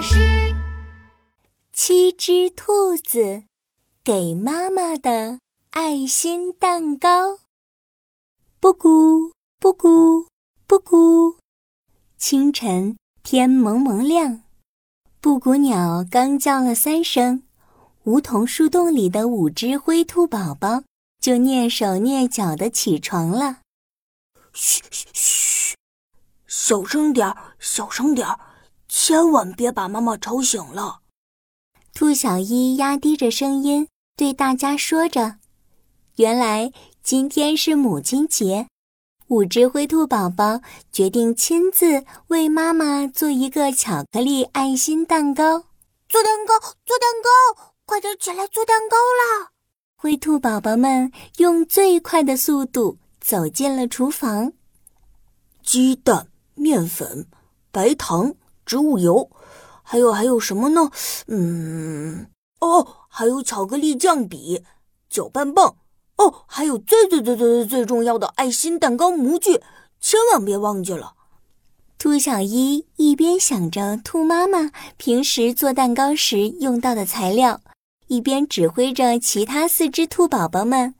巴士。七只兔子给妈妈的爱心蛋糕。布谷布谷布谷，清晨天蒙蒙亮，布谷鸟刚叫了三声，梧桐树洞里的五只灰兔宝宝就蹑手蹑脚的起床了。嘘嘘嘘，小声点儿，小声点儿，千万别把妈妈吵醒了。兔小一压低着声音对大家说着：“原来今天是母亲节，五只灰兔宝宝决定亲自为妈妈做一个巧克力爱心蛋糕。做蛋糕，做蛋糕，快点起来做蛋糕啦！”灰兔宝宝们用最快的速度。走进了厨房，鸡蛋、面粉、白糖、植物油，还有还有什么呢？嗯，哦，还有巧克力酱笔、搅拌棒，哦，还有最最最最最最重要的爱心蛋糕模具，千万别忘记了。兔小一一边想着兔妈妈平时做蛋糕时用到的材料，一边指挥着其他四只兔宝宝们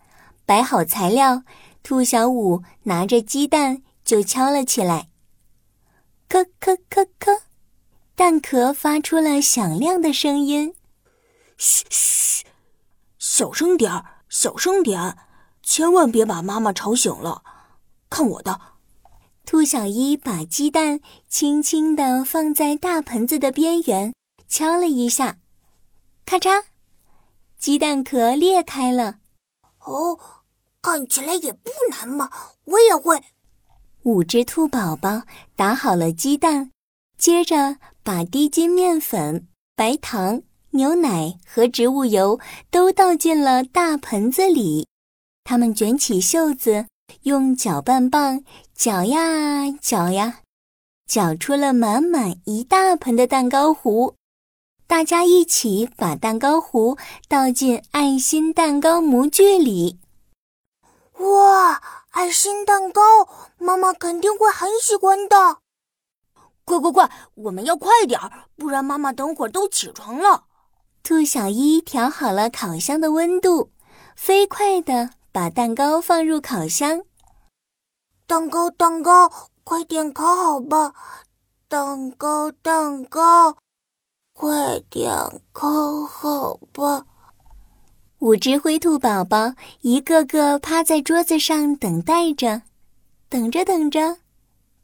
摆好材料。兔小五拿着鸡蛋就敲了起来，咯咯咯咯，蛋壳发出了响亮的声音。嘘嘘，小声点儿，小声点，千万别把妈妈吵醒了。看我的！兔小一把鸡蛋轻轻地放在大盆子的边缘，敲了一下，咔嚓，鸡蛋壳裂开了。哦。看起来也不难嘛，我也会。五只兔宝宝打好了鸡蛋，接着把低筋面粉、白糖、牛奶和植物油都倒进了大盆子里。他们卷起袖子，用搅拌棒搅呀搅呀，搅出了满满一大盆的蛋糕糊。大家一起把蛋糕糊倒进爱心蛋糕模具里。哇，爱心蛋糕，妈妈肯定会很喜欢的。快快快，我们要快点儿，不然妈妈等会儿都起床了。兔小一调好了烤箱的温度，飞快地把蛋糕放入烤箱。蛋糕，蛋糕，快点烤好吧！蛋糕，蛋糕，快点烤好吧！五只灰兔宝宝一个个趴在桌子上等待着，等着等着，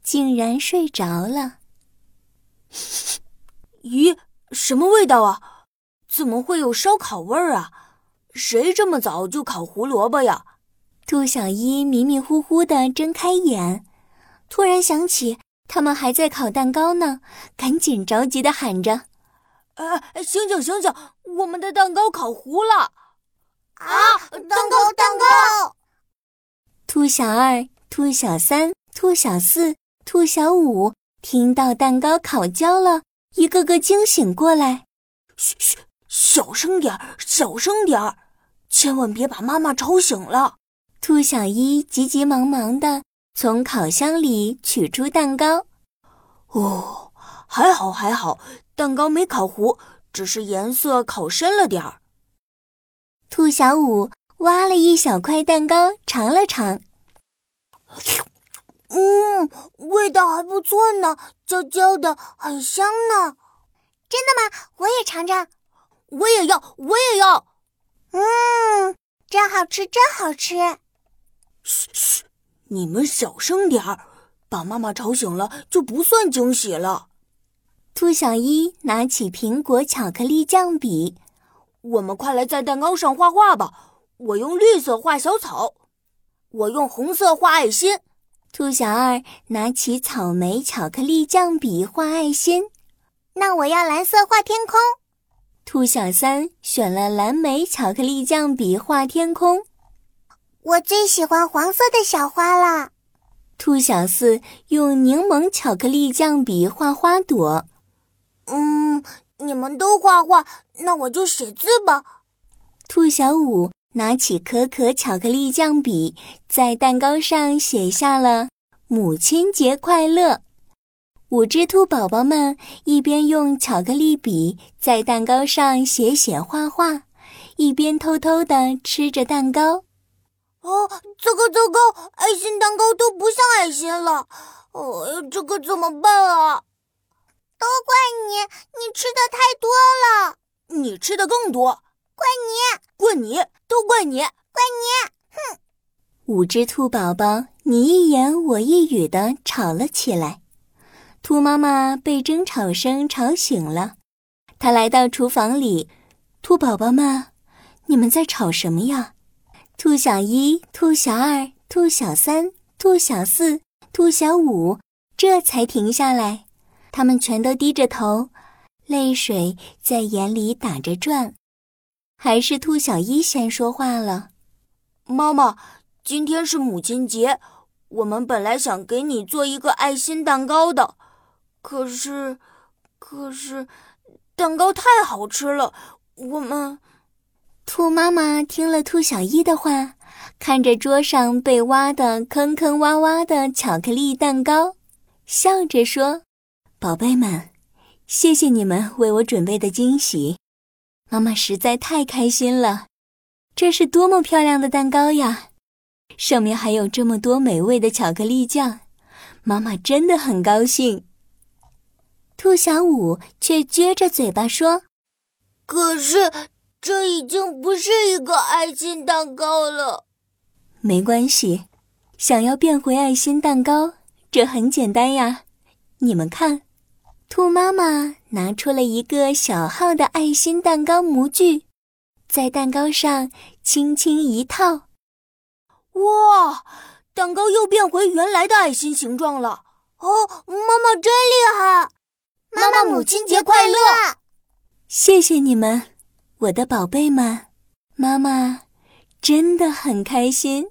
竟然睡着了。咦，什么味道啊？怎么会有烧烤味儿啊？谁这么早就烤胡萝卜呀？兔小一迷迷糊糊的睁开眼，突然想起他们还在烤蛋糕呢，赶紧着急的喊着：“哎，醒醒醒醒！我们的蛋糕烤糊了！”啊！蛋糕，蛋糕！兔小二、兔小三、兔小四、兔小五听到蛋糕烤焦了，一个个惊醒过来。嘘嘘，小声点儿，小声点儿，千万别把妈妈吵醒了。兔小一急急忙忙的从烤箱里取出蛋糕。哦，还好还好，蛋糕没烤糊，只是颜色烤深了点儿。兔小五挖了一小块蛋糕，尝了尝，嗯，味道还不错呢，焦焦的，很香呢。真的吗？我也尝尝。我也要，我也要。嗯，真好吃，真好吃。嘘嘘，你们小声点儿，把妈妈吵醒了就不算惊喜了。兔小一拿起苹果巧克力酱笔。我们快来在蛋糕上画画吧！我用绿色画小草，我用红色画爱心。兔小二拿起草莓巧克力酱笔画爱心，那我要蓝色画天空。兔小三选了蓝莓巧克力酱笔画天空，我最喜欢黄色的小花了。兔小四用柠檬巧克力酱笔画花朵，嗯。你们都画画，那我就写字吧。兔小五拿起可可巧克力酱笔，在蛋糕上写下了“母亲节快乐”。五只兔宝宝们一边用巧克力笔在蛋糕上写写画画，一边偷偷的吃着蛋糕。哦，糟糕糟糕，爱心蛋糕都不像爱心了！哎呀，这可怎么办啊？都怪你，你吃的太多了。你吃的更多，怪你，怪你，都怪你，怪你！哼！五只兔宝宝你一言我一语的吵了起来。兔妈妈被争吵声吵醒了，她来到厨房里。兔宝宝们，你们在吵什么呀？兔小一、兔小二、兔小三、兔小四、兔小五这才停下来，他们全都低着头。泪水在眼里打着转，还是兔小一先说话了：“妈妈，今天是母亲节，我们本来想给你做一个爱心蛋糕的，可是，可是，蛋糕太好吃了，我们……”兔妈妈听了兔小一的话，看着桌上被挖的坑坑洼洼的巧克力蛋糕，笑着说：“宝贝们。”谢谢你们为我准备的惊喜，妈妈实在太开心了。这是多么漂亮的蛋糕呀！上面还有这么多美味的巧克力酱，妈妈真的很高兴。兔小五却撅着嘴巴说：“可是这已经不是一个爱心蛋糕了。”没关系，想要变回爱心蛋糕，这很简单呀。你们看。兔妈妈拿出了一个小号的爱心蛋糕模具，在蛋糕上轻轻一套，哇，蛋糕又变回原来的爱心形状了！哦，妈妈真厉害！妈妈母亲节快乐！谢谢你们，我的宝贝们，妈妈真的很开心。